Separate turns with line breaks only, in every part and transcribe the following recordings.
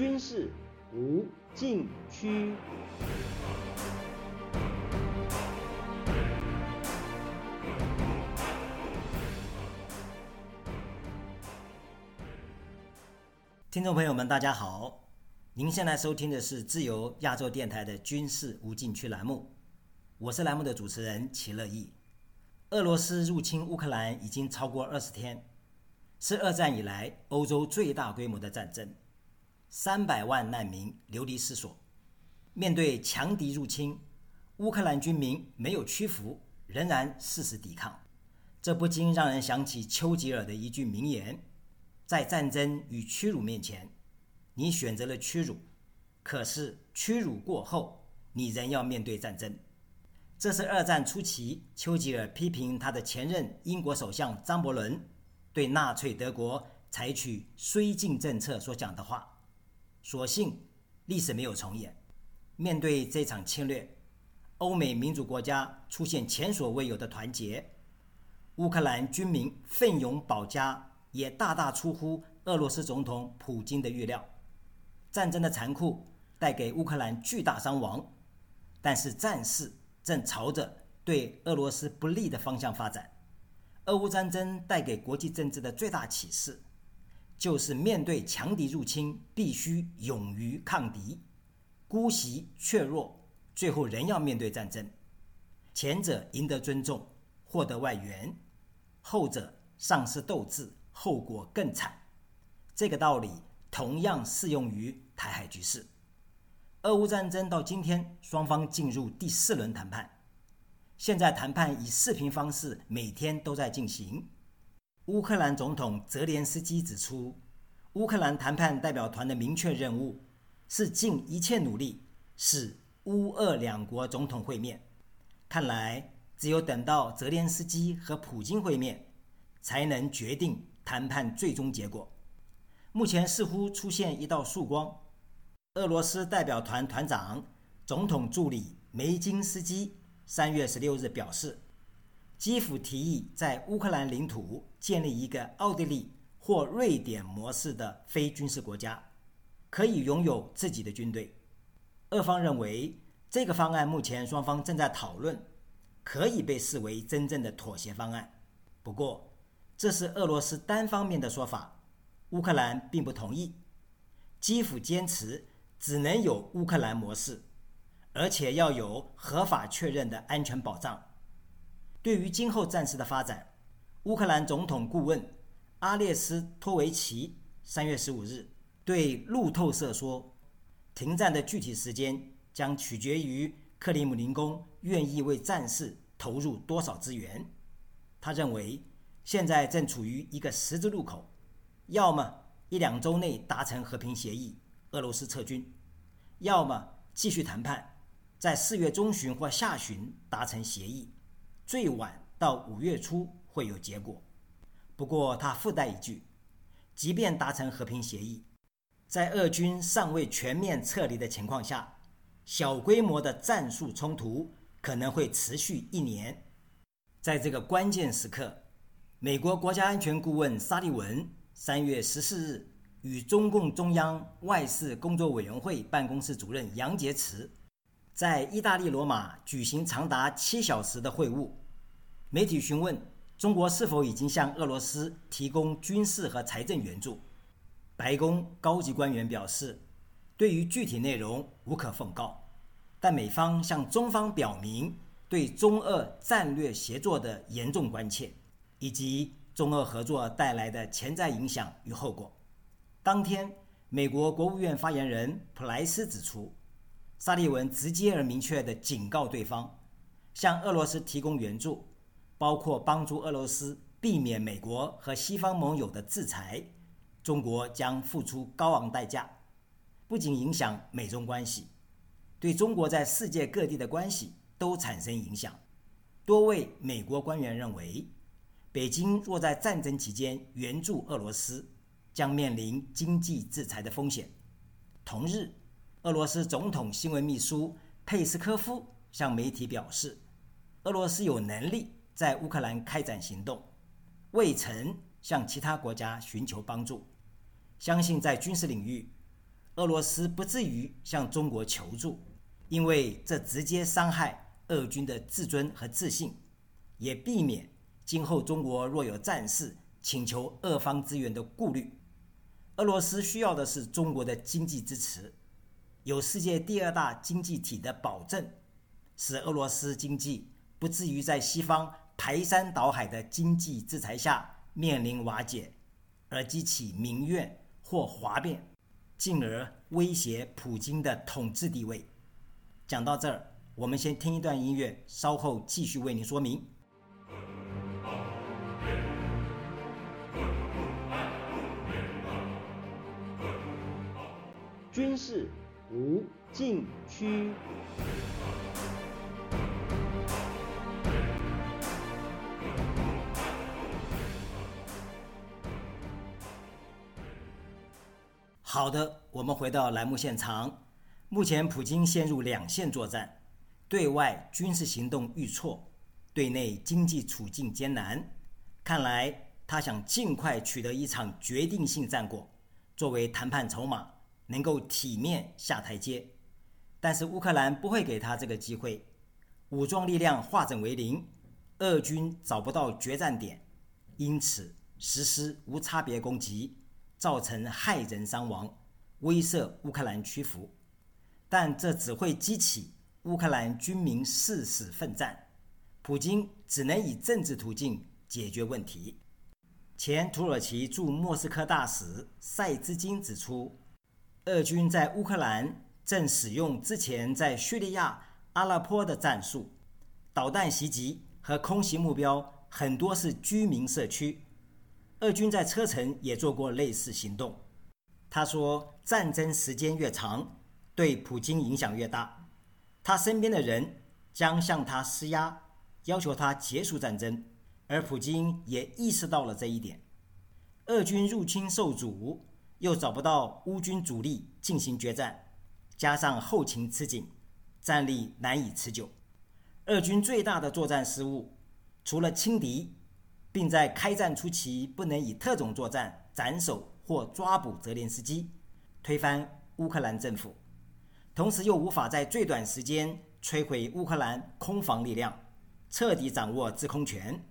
军事无禁区。
听众朋友们，大家好！您现在收听的是自由亚洲电台的军事无禁区栏目，我是栏目的主持人齐乐意。俄罗斯入侵乌克兰已经超过二十天，是二战以来欧洲最大规模的战争，三百万难民流离失所。面对强敌入侵，乌克兰军民没有屈服，仍然誓死抵抗。这不禁让人想起丘吉尔的一句名言。在战争与屈辱面前，你选择了屈辱，可是屈辱过后，你仍要面对战争。这是二战初期丘吉尔批评他的前任英国首相张伯伦对纳粹德国采取绥靖政策所讲的话。所幸历史没有重演。面对这场侵略，欧美民主国家出现前所未有的团结，乌克兰军民奋勇保家。也大大出乎俄罗斯总统普京的预料。战争的残酷带给乌克兰巨大伤亡，但是战事正朝着对俄罗斯不利的方向发展。俄乌战争带给国际政治的最大启示，就是面对强敌入侵，必须勇于抗敌，姑息怯弱，最后仍要面对战争。前者赢得尊重，获得外援；后者丧失斗志。后果更惨，这个道理同样适用于台海局势。俄乌战争到今天，双方进入第四轮谈判。现在谈判以视频方式，每天都在进行。乌克兰总统泽连斯基指出，乌克兰谈判代表团的明确任务是尽一切努力使乌俄两国总统会面。看来，只有等到泽连斯基和普京会面，才能决定。谈判最终结果，目前似乎出现一道曙光。俄罗斯代表团团长、总统助理梅金斯基三月十六日表示，基辅提议在乌克兰领土建立一个奥地利或瑞典模式的非军事国家，可以拥有自己的军队。俄方认为这个方案目前双方正在讨论，可以被视为真正的妥协方案。不过，这是俄罗斯单方面的说法，乌克兰并不同意。基辅坚持只能有乌克兰模式，而且要有合法确认的安全保障。对于今后战事的发展，乌克兰总统顾问阿列斯托维奇三月十五日对路透社说：“停战的具体时间将取决于克里姆林宫愿意为战事投入多少资源。”他认为。现在正处于一个十字路口，要么一两周内达成和平协议，俄罗斯撤军；要么继续谈判，在四月中旬或下旬达成协议，最晚到五月初会有结果。不过，他附带一句：即便达成和平协议，在俄军尚未全面撤离的情况下，小规模的战术冲突可能会持续一年。在这个关键时刻。美国国家安全顾问沙利文三月十四日与中共中央外事工作委员会办公室主任杨洁篪在意大利罗马举行长达七小时的会晤。媒体询问中国是否已经向俄罗斯提供军事和财政援助，白宫高级官员表示，对于具体内容无可奉告，但美方向中方表明对中俄战略协作的严重关切。以及中俄合作带来的潜在影响与后果。当天，美国国务院发言人普莱斯指出，沙利文直接而明确地警告对方，向俄罗斯提供援助，包括帮助俄罗斯避免美国和西方盟友的制裁，中国将付出高昂代价，不仅影响美中关系，对中国在世界各地的关系都产生影响。多位美国官员认为。北京若在战争期间援助俄罗斯，将面临经济制裁的风险。同日，俄罗斯总统新闻秘书佩斯科夫向媒体表示，俄罗斯有能力在乌克兰开展行动，未曾向其他国家寻求帮助。相信在军事领域，俄罗斯不至于向中国求助，因为这直接伤害俄军的自尊和自信，也避免今后中国若有战事请求俄方支援的顾虑。俄罗斯需要的是中国的经济支持，有世界第二大经济体的保证，使俄罗斯经济不至于在西方排山倒海的经济制裁下面临瓦解，而激起民怨或哗变。进而威胁普京的统治地位。讲到这儿，我们先听一段音乐，稍后继续为您说明。
军事无禁区。
好的，我们回到栏目现场。目前，普京陷入两线作战，对外军事行动遇挫，对内经济处境艰难。看来，他想尽快取得一场决定性战果，作为谈判筹码，能够体面下台阶。但是，乌克兰不会给他这个机会。武装力量化整为零，俄军找不到决战点，因此实施无差别攻击。造成害人伤亡，威慑乌克兰屈服，但这只会激起乌克兰军民誓死奋战。普京只能以政治途径解决问题。前土耳其驻莫斯科大使塞兹金指出，俄军在乌克兰正使用之前在叙利亚阿勒颇的战术，导弹袭击和空袭目标很多是居民社区。俄军在车臣也做过类似行动。他说：“战争时间越长，对普京影响越大。他身边的人将向他施压，要求他结束战争。而普京也意识到了这一点。俄军入侵受阻，又找不到乌军主力进行决战，加上后勤吃紧，战力难以持久。俄军最大的作战失误，除了轻敌。”并在开战初期不能以特种作战斩首或抓捕泽连斯基，推翻乌克兰政府，同时又无法在最短时间摧毁乌克兰空防力量，彻底掌握制空权，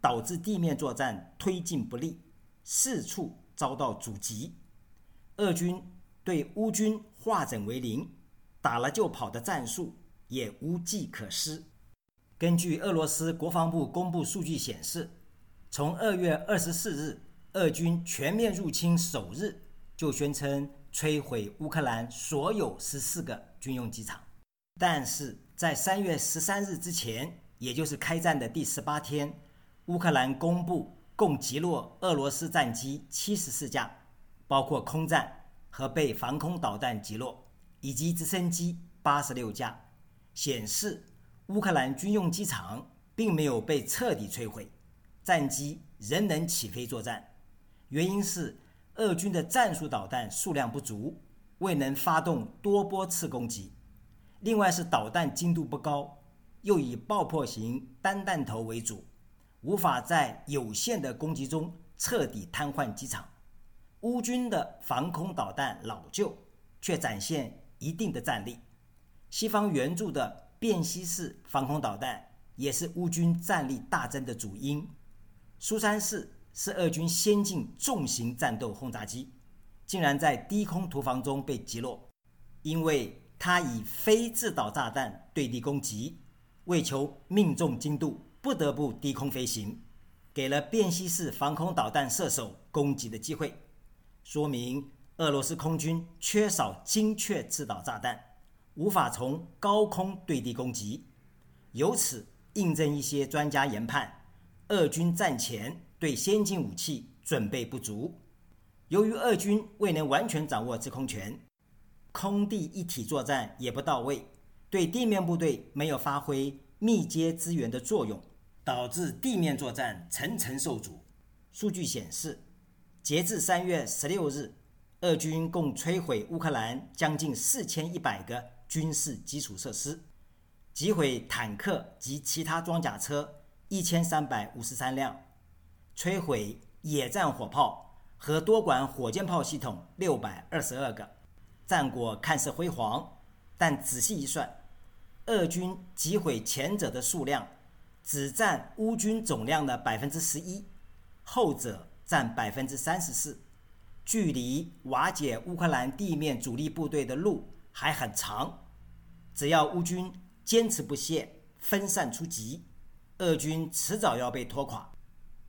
导致地面作战推进不利，四处遭到阻击。俄军对乌军化整为零，打了就跑的战术也无计可施。根据俄罗斯国防部公布数据显示。从二月二十四日，俄军全面入侵首日，就宣称摧毁乌克兰所有十四个军用机场。但是在三月十三日之前，也就是开战的第十八天，乌克兰公布共击落俄罗斯战机七十四架，包括空战和被防空导弹击落，以及直升机八十六架，显示乌克兰军用机场并没有被彻底摧毁。战机仍能起飞作战，原因是俄军的战术导弹数量不足，未能发动多波次攻击；另外是导弹精度不高，又以爆破型单弹头为主，无法在有限的攻击中彻底瘫痪机场。乌军的防空导弹老旧，却展现一定的战力。西方援助的便携式防空导弹也是乌军战力大增的主因。苏三四是俄军先进重型战斗轰炸机，竟然在低空突防中被击落，因为它以非制导炸弹对地攻击，为求命中精度，不得不低空飞行，给了便携式防空导弹射手攻击的机会，说明俄罗斯空军缺少精确制导炸弹，无法从高空对地攻击，由此印证一些专家研判。俄军战前对先进武器准备不足，由于俄军未能完全掌握制空权，空地一体作战也不到位，对地面部队没有发挥密接支援的作用，导致地面作战层层受阻。数据显示，截至三月十六日，俄军共摧毁乌克兰将近四千一百个军事基础设施，击毁坦克及其他装甲车。一千三百五十三辆，摧毁野战火炮和多管火箭炮系统六百二十二个，战果看似辉煌，但仔细一算，俄军击毁前者的数量只占乌军总量的百分之十一，后者占百分之三十四，距离瓦解乌克兰地面主力部队的路还很长。只要乌军坚持不懈，分散出击，俄军迟早要被拖垮。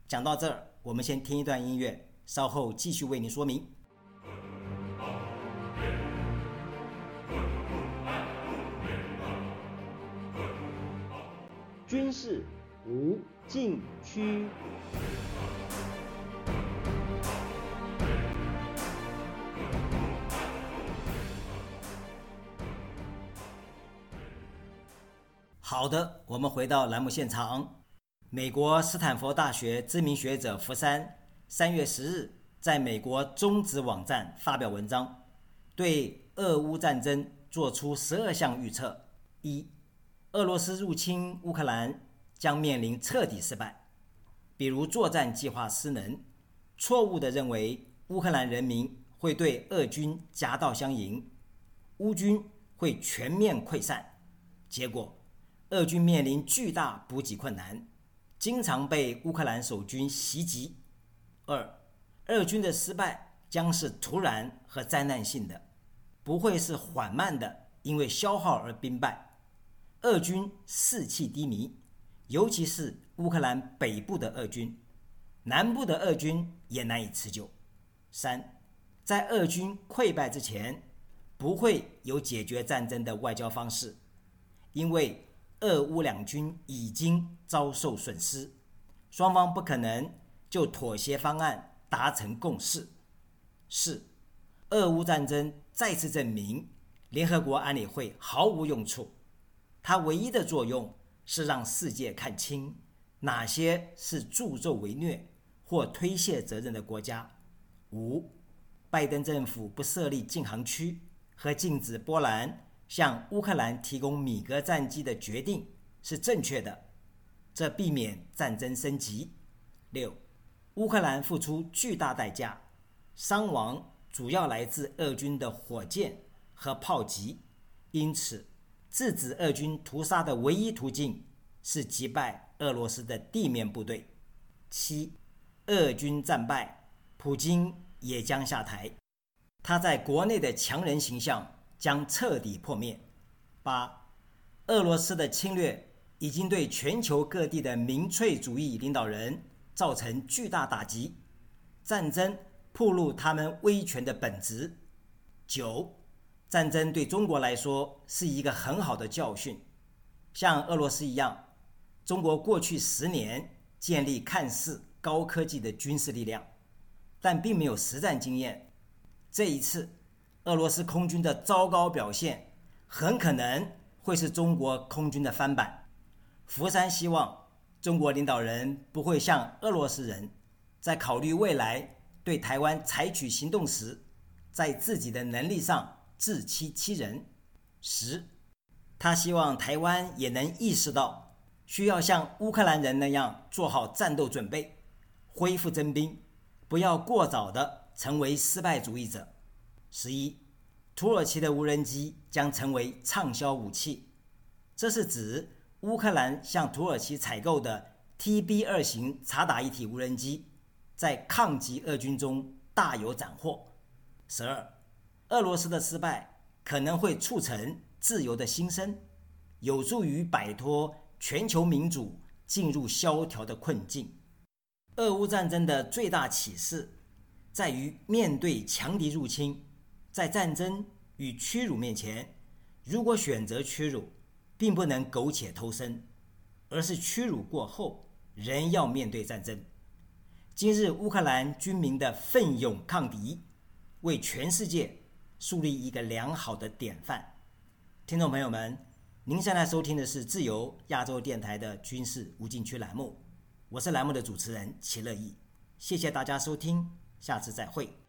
讲到这儿，我们先听一段音乐，稍后继续为您说明。
军事无禁区。
好的，我们回到栏目现场。美国斯坦福大学知名学者福山三月十日在美国中职网站发表文章，对俄乌战争做出十二项预测：一、俄罗斯入侵乌克兰将面临彻底失败，比如作战计划失能，错误地认为乌克兰人民会对俄军夹道相迎，乌军会全面溃散，结果俄军面临巨大补给困难。经常被乌克兰守军袭击。二，俄军的失败将是突然和灾难性的，不会是缓慢的，因为消耗而兵败。俄军士气低迷，尤其是乌克兰北部的俄军，南部的俄军也难以持久。三，在俄军溃败之前，不会有解决战争的外交方式，因为。俄乌两军已经遭受损失，双方不可能就妥协方案达成共识。四，俄乌战争再次证明联合国安理会毫无用处，它唯一的作用是让世界看清哪些是助纣为虐或推卸责任的国家。五，拜登政府不设立禁航区和禁止波兰。向乌克兰提供米格战机的决定是正确的，这避免战争升级。六，乌克兰付出巨大代价，伤亡主要来自俄军的火箭和炮击，因此制止俄军屠杀的唯一途径是击败俄罗斯的地面部队。七，俄军战败，普京也将下台，他在国内的强人形象。将彻底破灭。八，俄罗斯的侵略已经对全球各地的民粹主义领导人造成巨大打击，战争暴露他们威权的本质。九，战争对中国来说是一个很好的教训。像俄罗斯一样，中国过去十年建立看似高科技的军事力量，但并没有实战经验。这一次。俄罗斯空军的糟糕表现很可能会是中国空军的翻版。福山希望中国领导人不会像俄罗斯人，在考虑未来对台湾采取行动时，在自己的能力上自欺欺人。十，他希望台湾也能意识到，需要像乌克兰人那样做好战斗准备，恢复征兵，不要过早的成为失败主义者。十一，土耳其的无人机将成为畅销武器，这是指乌克兰向土耳其采购的 TB 二型察打一体无人机，在抗击俄军中大有斩获。十二，俄罗斯的失败可能会促成自由的新生，有助于摆脱全球民主进入萧条的困境。俄乌战争的最大启示在于面对强敌入侵。在战争与屈辱面前，如果选择屈辱，并不能苟且偷生，而是屈辱过后仍要面对战争。今日乌克兰军民的奋勇抗敌，为全世界树立一个良好的典范。听众朋友们，您现在收听的是自由亚洲电台的军事无禁区栏目，我是栏目的主持人齐乐意，谢谢大家收听，下次再会。